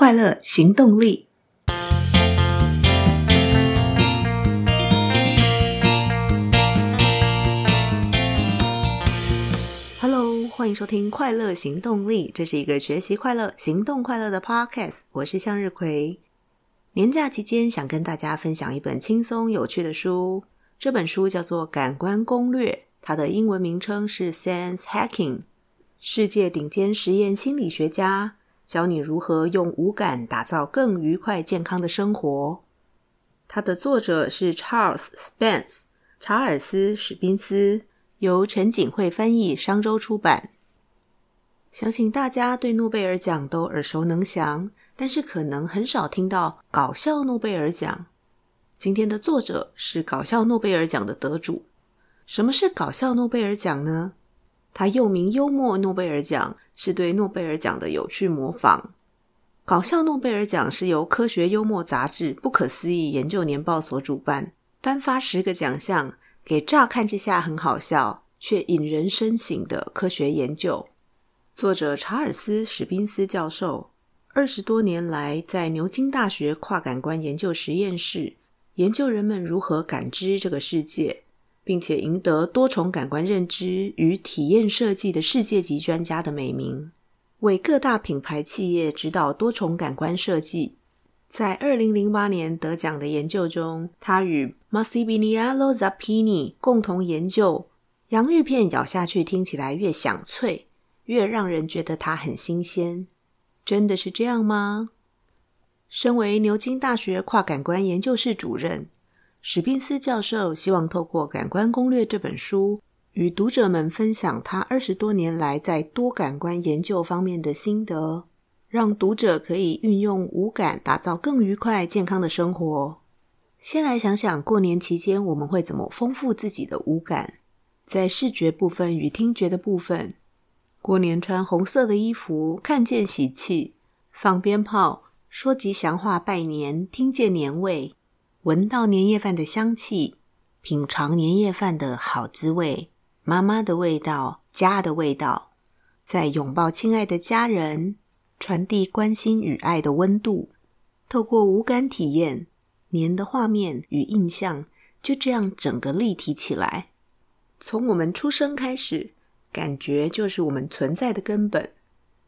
快乐行动力。Hello，欢迎收听《快乐行动力》，这是一个学习快乐、行动快乐的 Podcast。我是向日葵。年假期间，想跟大家分享一本轻松有趣的书。这本书叫做《感官攻略》，它的英文名称是 Sense Hacking。世界顶尖实验心理学家教你如何用五感打造更愉快、健康的生活。它的作者是 Charles Spence，查尔斯·史宾斯，由陈锦慧翻译，商周出版。相信大家对诺贝尔奖都耳熟能详，但是可能很少听到搞笑诺贝尔奖。今天的作者是搞笑诺贝尔奖的得主。什么是搞笑诺贝尔奖呢？它又名幽默诺贝尔奖，是对诺贝尔奖的有趣模仿。搞笑诺贝尔奖是由科学幽默杂志《不可思议研究年报》所主办，颁发十个奖项给乍看之下很好笑却引人深省的科学研究。作者查尔斯·史宾斯教授二十多年来在牛津大学跨感官研究实验室。研究人们如何感知这个世界，并且赢得多重感官认知与体验设计的世界级专家的美名，为各大品牌企业指导多重感官设计。在二零零八年得奖的研究中，他与 Massimiliano Zappini 共同研究，洋芋片咬下去听起来越响脆，越让人觉得它很新鲜。真的是这样吗？身为牛津大学跨感官研究室主任，史宾斯教授希望透过《感官攻略》这本书，与读者们分享他二十多年来在多感官研究方面的心得，让读者可以运用五感打造更愉快、健康的生活。先来想想过年期间我们会怎么丰富自己的五感，在视觉部分与听觉的部分，过年穿红色的衣服，看见喜气，放鞭炮。说吉祥话、拜年，听见年味，闻到年夜饭的香气，品尝年夜饭的好滋味，妈妈的味道，家的味道，在拥抱亲爱的家人，传递关心与爱的温度。透过五感体验，年的画面与印象就这样整个立体起来。从我们出生开始，感觉就是我们存在的根本。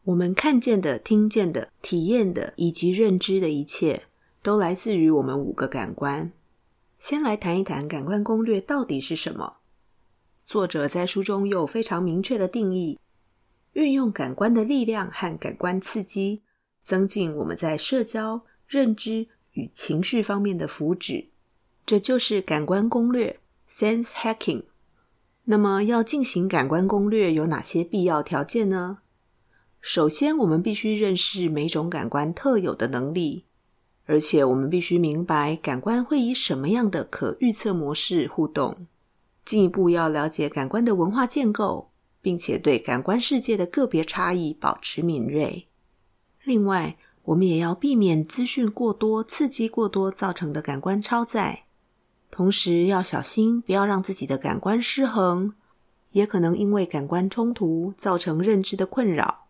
我们看见的、听见的、体验的以及认知的一切，都来自于我们五个感官。先来谈一谈感官攻略到底是什么。作者在书中有非常明确的定义：运用感官的力量和感官刺激，增进我们在社交、认知与情绪方面的福祉。这就是感官攻略 （sense hacking）。那么，要进行感官攻略有哪些必要条件呢？首先，我们必须认识每种感官特有的能力，而且我们必须明白感官会以什么样的可预测模式互动。进一步要了解感官的文化建构，并且对感官世界的个别差异保持敏锐。另外，我们也要避免资讯过多、刺激过多造成的感官超载，同时要小心不要让自己的感官失衡，也可能因为感官冲突造成认知的困扰。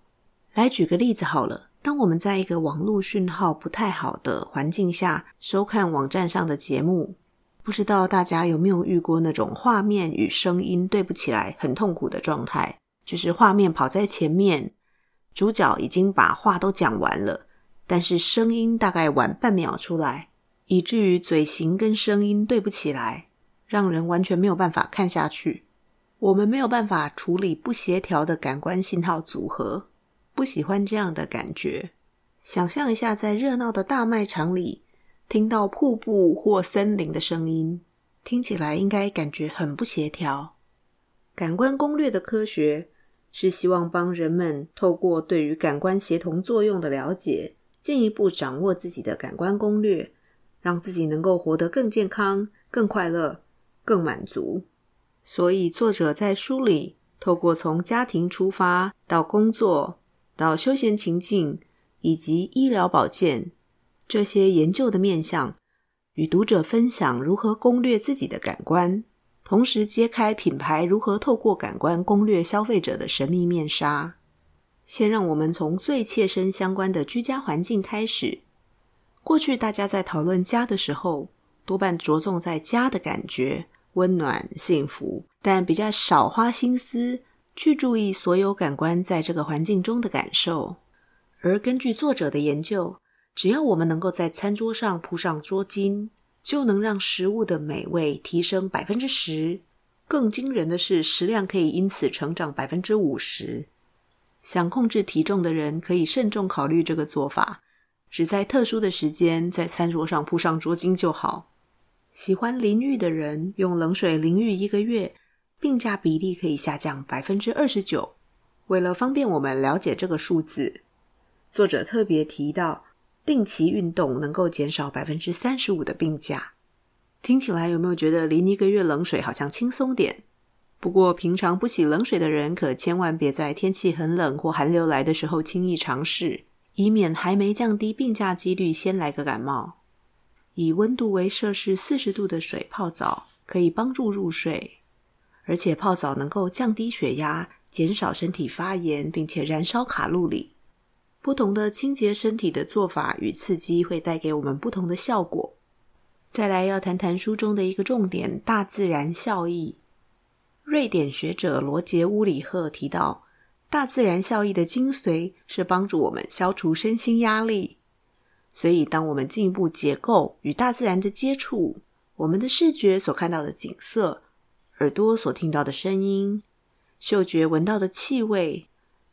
来举个例子好了，当我们在一个网络讯号不太好的环境下收看网站上的节目，不知道大家有没有遇过那种画面与声音对不起来很痛苦的状态？就是画面跑在前面，主角已经把话都讲完了，但是声音大概晚半秒出来，以至于嘴型跟声音对不起来，让人完全没有办法看下去。我们没有办法处理不协调的感官信号组合。不喜欢这样的感觉。想象一下，在热闹的大卖场里，听到瀑布或森林的声音，听起来应该感觉很不协调。感官攻略的科学是希望帮人们透过对于感官协同作用的了解，进一步掌握自己的感官攻略，让自己能够活得更健康、更快乐、更满足。所以，作者在书里透过从家庭出发到工作。到休闲情境以及医疗保健这些研究的面向，与读者分享如何攻略自己的感官，同时揭开品牌如何透过感官攻略消费者的神秘面纱。先让我们从最切身相关的居家环境开始。过去大家在讨论家的时候，多半着重在家的感觉，温暖、幸福，但比较少花心思去注意所有感官在这个环境中的感受。而根据作者的研究，只要我们能够在餐桌上铺上桌巾，就能让食物的美味提升百分之十。更惊人的是，食量可以因此成长百分之五十。想控制体重的人可以慎重考虑这个做法，只在特殊的时间在餐桌上铺上桌巾就好。喜欢淋浴的人用冷水淋浴一个月，病假比例可以下降百分之二十九。为了方便我们了解这个数字，作者特别提到，定期运动能够减少百分之三十五的病假。听起来有没有觉得淋一个月冷水好像轻松点？不过平常不洗冷水的人，可千万别在天气很冷或寒流来的时候轻易尝试，以免还没降低病假几率先来个感冒。以温度为摄氏四十度的水泡澡，可以帮助入睡，而且泡澡能够降低血压，减少身体发炎，并且燃烧卡路里。不同的清洁身体的做法与刺激，会带给我们不同的效果。再来要谈谈书中的一个重点——大自然效益。瑞典学者罗杰·乌里赫提到，大自然效益的精髓是帮助我们消除身心压力。所以，当我们进一步结构与大自然的接触，我们的视觉所看到的景色、耳朵所听到的声音、嗅觉闻到的气味、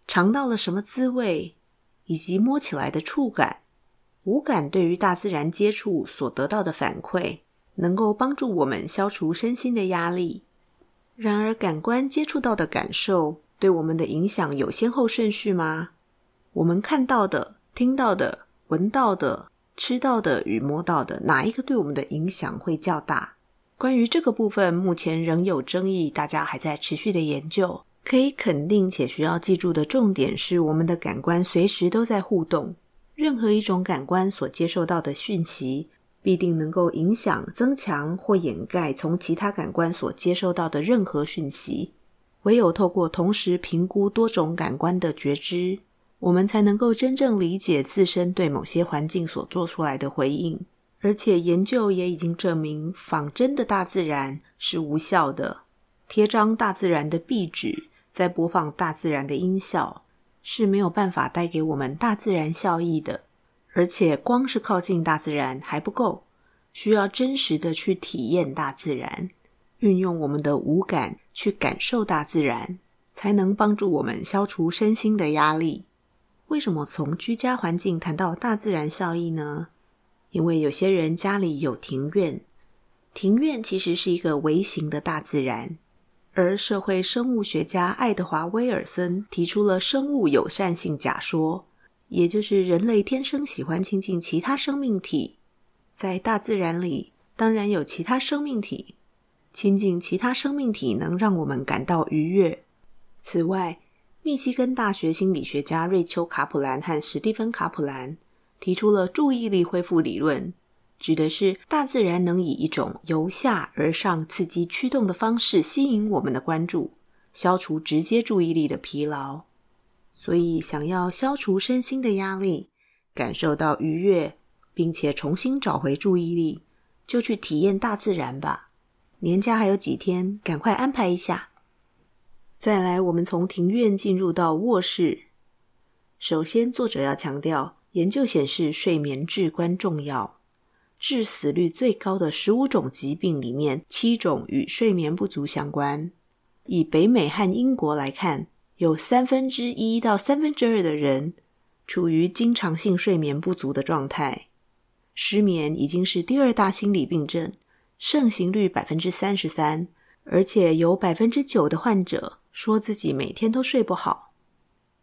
尝到了什么滋味，以及摸起来的触感。五感对于大自然接触所得到的反馈，能够帮助我们消除身心的压力。然而，感官接触到的感受对我们的影响有先后顺序吗？我们看到的、听到的、闻到的、吃到的与摸到的，哪一个对我们的影响会较大？关于这个部分，目前仍有争议，大家还在持续的研究。可以肯定且需要记住的重点是，我们的感官随时都在互动。任何一种感官所接受到的讯息，必定能够影响、增强或掩盖从其他感官所接受到的任何讯息。唯有透过同时评估多种感官的觉知，我们才能够真正理解自身对某些环境所做出来的回应。而且研究也已经证明，仿真的大自然是无效的。贴张大自然的壁纸，再播放大自然的音效。是没有办法带给我们大自然效益的，而且光是靠近大自然还不够，需要真实的去体验大自然，运用我们的五感去感受大自然，才能帮助我们消除身心的压力。为什么从居家环境谈到大自然效益呢？因为有些人家里有庭院，庭院其实是一个微型的大自然。而社会生物学家爱德华·威尔森提出了生物友善性假说，也就是人类天生喜欢亲近其他生命体。在大自然里，当然有其他生命体，亲近其他生命体能让我们感到愉悦。此外，密西根大学心理学家瑞秋·卡普兰和史蒂芬·卡普兰提出了注意力恢复理论。指的是大自然能以一种由下而上刺激驱动的方式吸引我们的关注，消除直接注意力的疲劳。所以，想要消除身心的压力，感受到愉悦，并且重新找回注意力，就去体验大自然吧。年假还有几天，赶快安排一下。再来，我们从庭院进入到卧室。首先，作者要强调，研究显示睡眠至关重要。致死率最高的十五种疾病里面，七种与睡眠不足相关。以北美和英国来看，有三分之一到三分之二的人处于经常性睡眠不足的状态。失眠已经是第二大心理病症，盛行率百分之三十三，而且有百分之九的患者说自己每天都睡不好。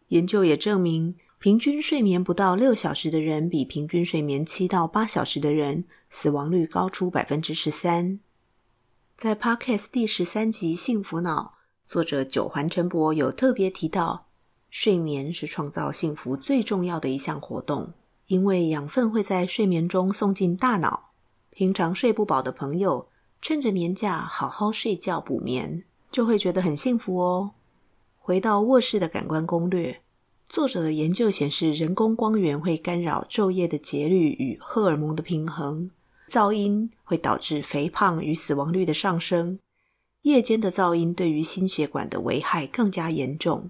研究也证明，平均睡眠不到六小时的人，比平均睡眠七到八小时的人死亡率高出百分之十三。在 Podcast 第十三集《幸福脑》，作者九环陈博有特别提到，睡眠是创造幸福最重要的一项活动，因为养分会在睡眠中送进大脑。平常睡不饱的朋友，趁着年假好好睡觉补眠，就会觉得很幸福哦。回到卧室的感官攻略。作者的研究显示，人工光源会干扰昼夜的节律与荷尔蒙的平衡，噪音会导致肥胖与死亡率的上升。夜间的噪音对于心血管的危害更加严重。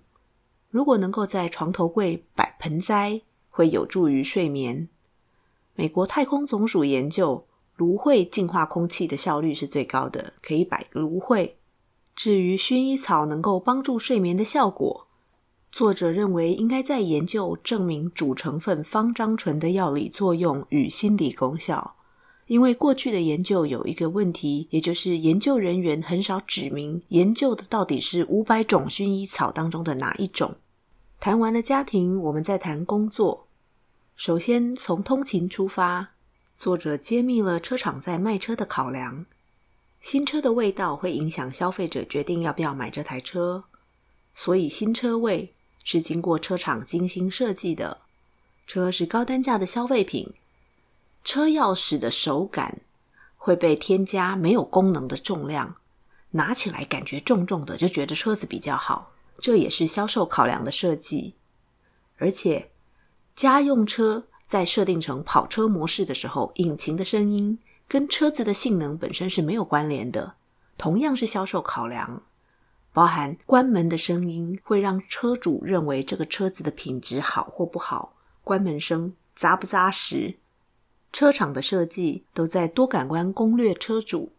如果能够在床头柜摆盆栽，会有助于睡眠。美国太空总署研究，芦荟净化空气的效率是最高的，可以摆个芦荟。至于薰衣草能够帮助睡眠的效果，作者认为应该在研究证明主成分芳樟醇的药理作用与心理功效。因为过去的研究有一个问题，也就是研究人员很少指明研究的到底是五百种薰衣草当中的哪一种。谈完了家庭，我们再谈工作。首先从通勤出发，作者揭秘了车厂在卖车的考量。新车的味道会影响消费者决定要不要买这台车，所以新车味是经过车厂精心设计的。车是高单价的消费品。车钥匙的手感会被添加没有功能的重量，拿起来感觉重重的，就觉得车子比较好。这也是销售考量的设计。而且，家用车在设定成跑车模式的时候，引擎的声音跟车子的性能本身是没有关联的。同样是销售考量，包含关门的声音会让车主认为这个车子的品质好或不好，关门声扎不扎实。车厂的设计都在多感官攻略车主，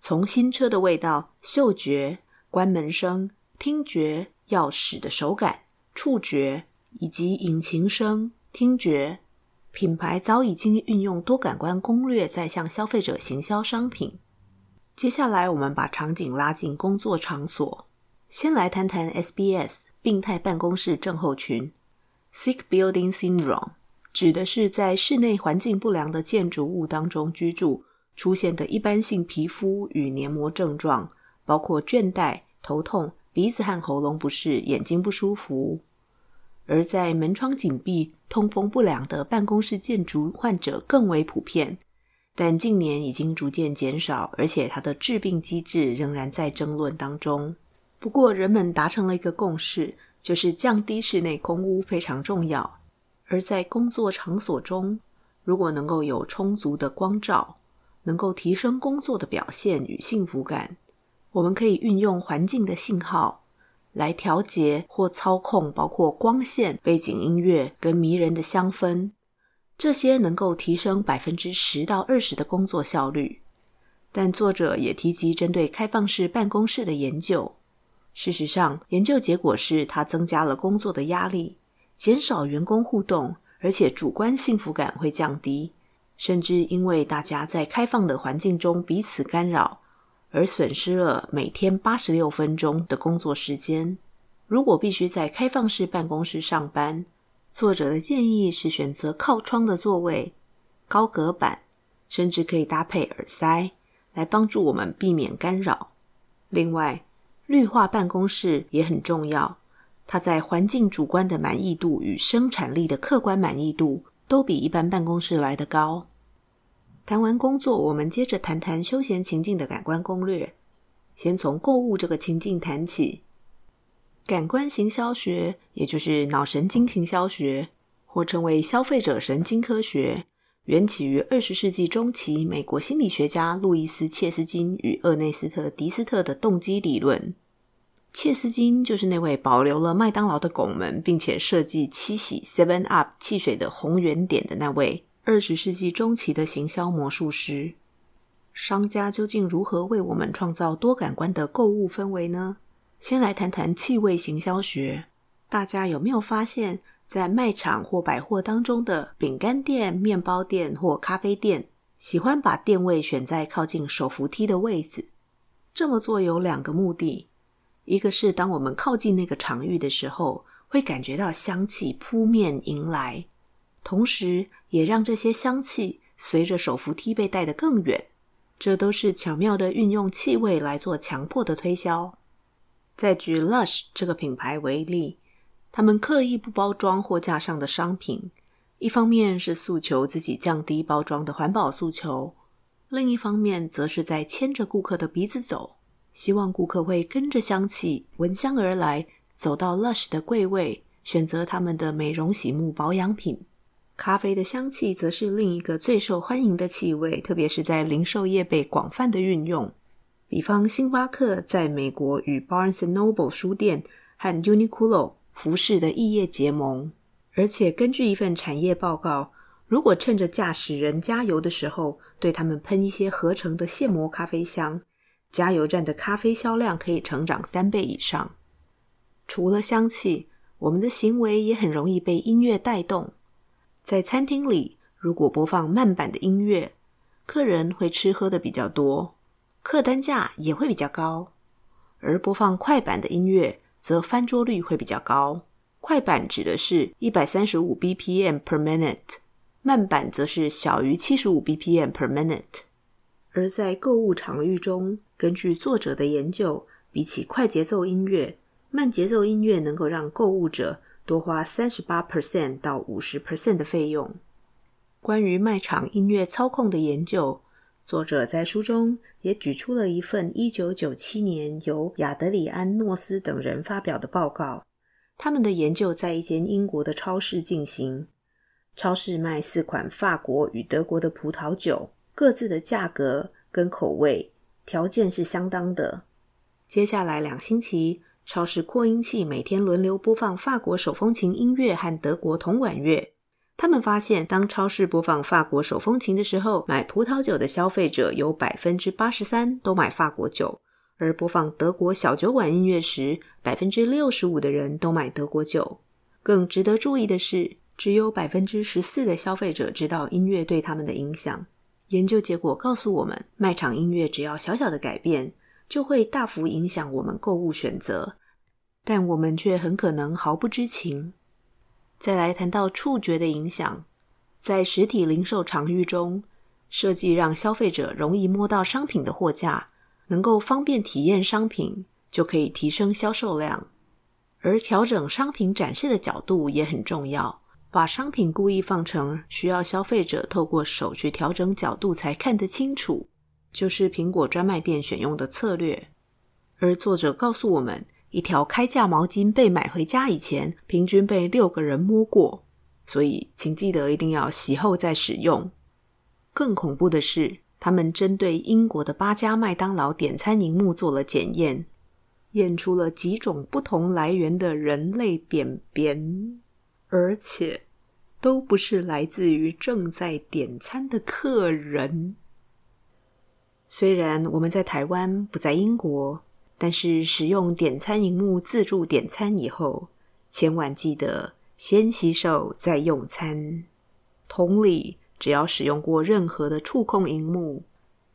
从新车的味道、嗅觉、关门声、听觉、钥匙的手感、触觉以及引擎声、听觉，品牌早已经运用多感官攻略在向消费者行销商品。接下来，我们把场景拉进工作场所，先来谈谈 SBS 病态办公室症候群 （Sick Building Syndrome）。指的是在室内环境不良的建筑物当中居住出现的一般性皮肤与黏膜症状，包括倦怠、头痛、鼻子和喉咙不适、眼睛不舒服。而在门窗紧闭、通风不良的办公室建筑患者更为普遍，但近年已经逐渐减少，而且它的致病机制仍然在争论当中。不过，人们达成了一个共识，就是降低室内空污非常重要。而在工作场所中，如果能够有充足的光照，能够提升工作的表现与幸福感，我们可以运用环境的信号来调节或操控，包括光线、背景音乐跟迷人的香氛，这些能够提升百分之十到二十的工作效率。但作者也提及针对开放式办公室的研究，事实上，研究结果是它增加了工作的压力。减少员工互动，而且主观幸福感会降低，甚至因为大家在开放的环境中彼此干扰，而损失了每天八十六分钟的工作时间。如果必须在开放式办公室上班，作者的建议是选择靠窗的座位、高隔板，甚至可以搭配耳塞，来帮助我们避免干扰。另外，绿化办公室也很重要。它在环境主观的满意度与生产力的客观满意度都比一般办公室来得高。谈完工作，我们接着谈谈休闲情境的感官攻略。先从购物这个情境谈起。感官行销学，也就是脑神经行销学，或称为消费者神经科学，缘起于二十世纪中期美国心理学家路易斯·切斯金与厄内斯特·迪斯特的动机理论。切斯金就是那位保留了麦当劳的拱门，并且设计七喜 Seven Up 汽水的红圆点的那位二十世纪中期的行销魔术师。商家究竟如何为我们创造多感官的购物氛围呢？先来谈谈气味行销学。大家有没有发现，在卖场或百货当中的饼干店、面包店或咖啡店，喜欢把店位选在靠近手扶梯的位置？这么做有两个目的。一个是当我们靠近那个场域的时候，会感觉到香气扑面迎来，同时也让这些香气随着手扶梯被带得更远。这都是巧妙地运用气味来做强迫的推销。再举 Lush 这个品牌为例，他们刻意不包装货架上的商品，一方面是诉求自己降低包装的环保诉求，另一方面则是在牵着顾客的鼻子走。希望顾客会跟着香气闻香而来，走到 Lush 的柜位，选择他们的美容洗沐保养品。咖啡的香气则是另一个最受欢迎的气味，特别是在零售业被广泛的运用。比方，星巴克在美国与 Barnes Noble 书店和 Uniqlo 服饰的异业结盟，而且根据一份产业报告，如果趁着驾驶人加油的时候对他们喷一些合成的现磨咖啡香，加油站的咖啡销量可以成长三倍以上。除了香气，我们的行为也很容易被音乐带动。在餐厅里，如果播放慢板的音乐，客人会吃喝的比较多，客单价也会比较高；而播放快板的音乐，则翻桌率会比较高。快板指的是一百三十五 BPM per minute，慢板则是小于七十五 BPM per minute。而在购物场域中，根据作者的研究，比起快节奏音乐，慢节奏音乐能够让购物者多花三十八 percent 到五十 percent 的费用。关于卖场音乐操控的研究，作者在书中也举出了一份一九九七年由亚德里安·诺斯等人发表的报告。他们的研究在一间英国的超市进行，超市卖四款法国与德国的葡萄酒，各自的价格跟口味条件是相当的。接下来两星期，超市扩音器每天轮流播放法国手风琴音乐和德国铜管乐。他们发现，当超市播放法国手风琴的时候，买葡萄酒的消费者有百分之八十三都买法国酒；而播放德国小酒馆音乐时，百分之六十五的人都买德国酒。更值得注意的是，只有百分之十四的消费者知道音乐对他们的影响。研究结果告诉我们，卖场音乐只要小小的改变，就会大幅影响我们购物选择，但我们却很可能毫不知情。再来谈到触觉的影响，在实体零售场域中，设计让消费者容易摸到商品的货架，能够方便体验商品，就可以提升销售量。而调整商品展示的角度也很重要，把商品故意放成需要消费者透过手去调整角度才看得清楚。就是苹果专卖店选用的策略，而作者告诉我们，一条开价毛巾被买回家以前，平均被六个人摸过，所以请记得一定要洗后再使用。更恐怖的是，他们针对英国的八家麦当劳点餐萤幕做了检验，验出了几种不同来源的人类便便，而且都不是来自于正在点餐的客人。虽然我们在台湾不在英国，但是使用点餐荧幕自助点餐以后，千万记得先洗手再用餐。同理，只要使用过任何的触控荧幕，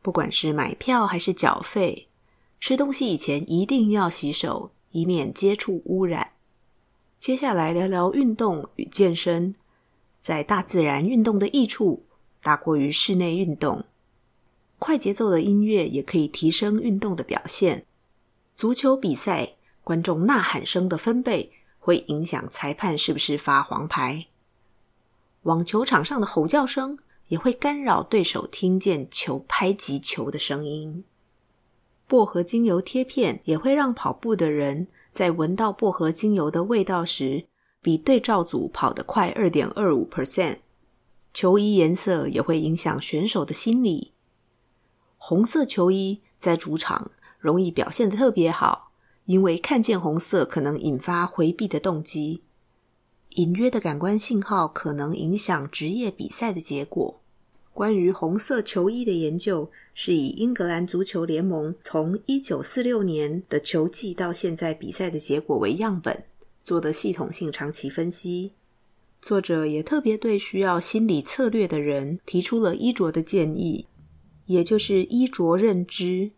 不管是买票还是缴费，吃东西以前一定要洗手，以免接触污染。接下来聊聊运动与健身，在大自然运动的益处大过于室内运动。快节奏的音乐也可以提升运动的表现。足球比赛，观众呐喊声的分贝会影响裁判是不是发黄牌。网球场上的吼叫声也会干扰对手听见球拍击球的声音。薄荷精油贴片也会让跑步的人在闻到薄荷精油的味道时，比对照组跑得快二点二五 percent。球衣颜色也会影响选手的心理。红色球衣在主场容易表现得特别好，因为看见红色可能引发回避的动机。隐约的感官信号可能影响职业比赛的结果。关于红色球衣的研究，是以英格兰足球联盟从一九四六年的球季到现在比赛的结果为样本，做的系统性长期分析。作者也特别对需要心理策略的人提出了衣着的建议。也就是衣着认知，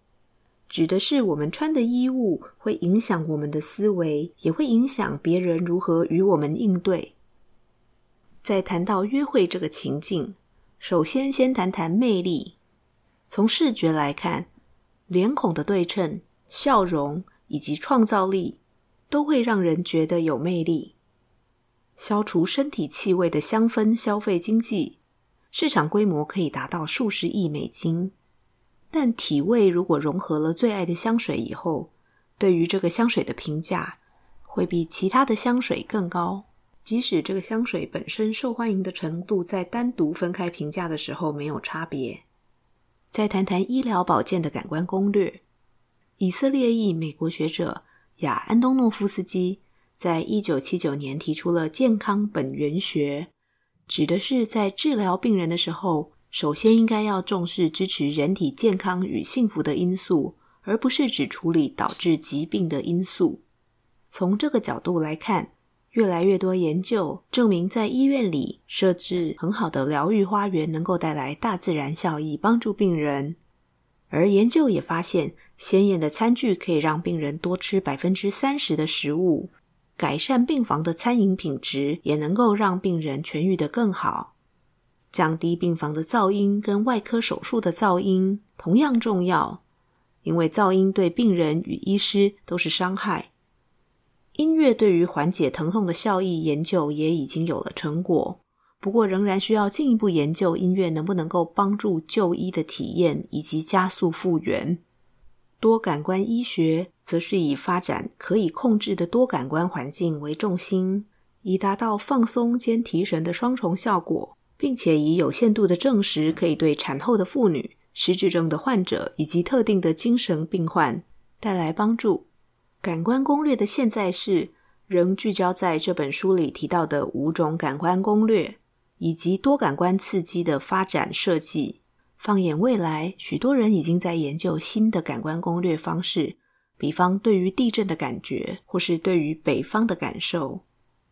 指的是我们穿的衣物会影响我们的思维，也会影响别人如何与我们应对。在谈到约会这个情境，首先先谈谈魅力。从视觉来看，脸孔的对称、笑容以及创造力，都会让人觉得有魅力。消除身体气味的香氛消费经济。市场规模可以达到数十亿美金，但体味如果融合了最爱的香水以后，对于这个香水的评价会比其他的香水更高。即使这个香水本身受欢迎的程度，在单独分开评价的时候没有差别。再谈谈医疗保健的感官攻略。以色列裔美国学者亚安东诺夫斯基在一九七九年提出了健康本源学，指的是在治疗病人的时候，首先应该要重视支持人体健康与幸福的因素，而不是只处理导致疾病的因素。从这个角度来看，越来越多研究证明，在医院里设置很好的疗愈花园，能够带来大自然效益，帮助病人。而研究也发现，鲜艳的餐具可以让病人多吃百分之三十的食物，改善病房的餐饮品质，也能够让病人痊愈的更好。降低病房的噪音跟外科手术的噪音同样重要，因为噪音对病人与医师都是伤害。音乐对于缓解疼痛的效益研究也已经有了成果，不过仍然需要进一步研究音乐能不能够帮助就医的体验以及加速复原。多感官医学则是以发展可以控制的多感官环境为重心，以达到放松兼提神的双重效果，并且以有限度的证实可以对产后的妇女、失智症的患者以及特定的精神病患带来帮助。感官攻略的现在式仍聚焦在这本书里提到的五种感官攻略，以及多感官刺激的发展设计。放眼未来，许多人已经在研究新的感官攻略方式，比方对于地震的感觉，或是对于北方的感受，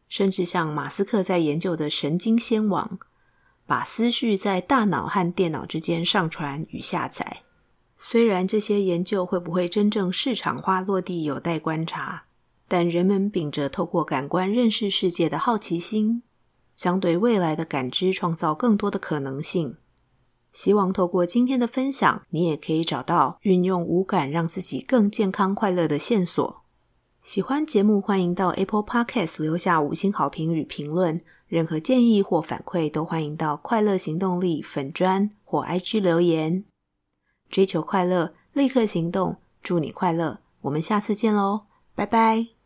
甚至像马斯克在研究的神经纤网，把思绪在大脑和电脑之间上传与下载。虽然这些研究会不会真正市场化落地有待观察，但人们秉着透过感官认识世界的好奇心，将对未来的感知创造更多的可能性。希望透过今天的分享，你也可以找到运用五感让自己更健康快乐的线索。喜欢节目，欢迎到 Apple Podcast 留下五星好评与评论。任何建议或反馈都欢迎到快乐行动力粉专或 IG 留言。追求快乐，立刻行动。祝你快乐，我们下次见喽，拜拜。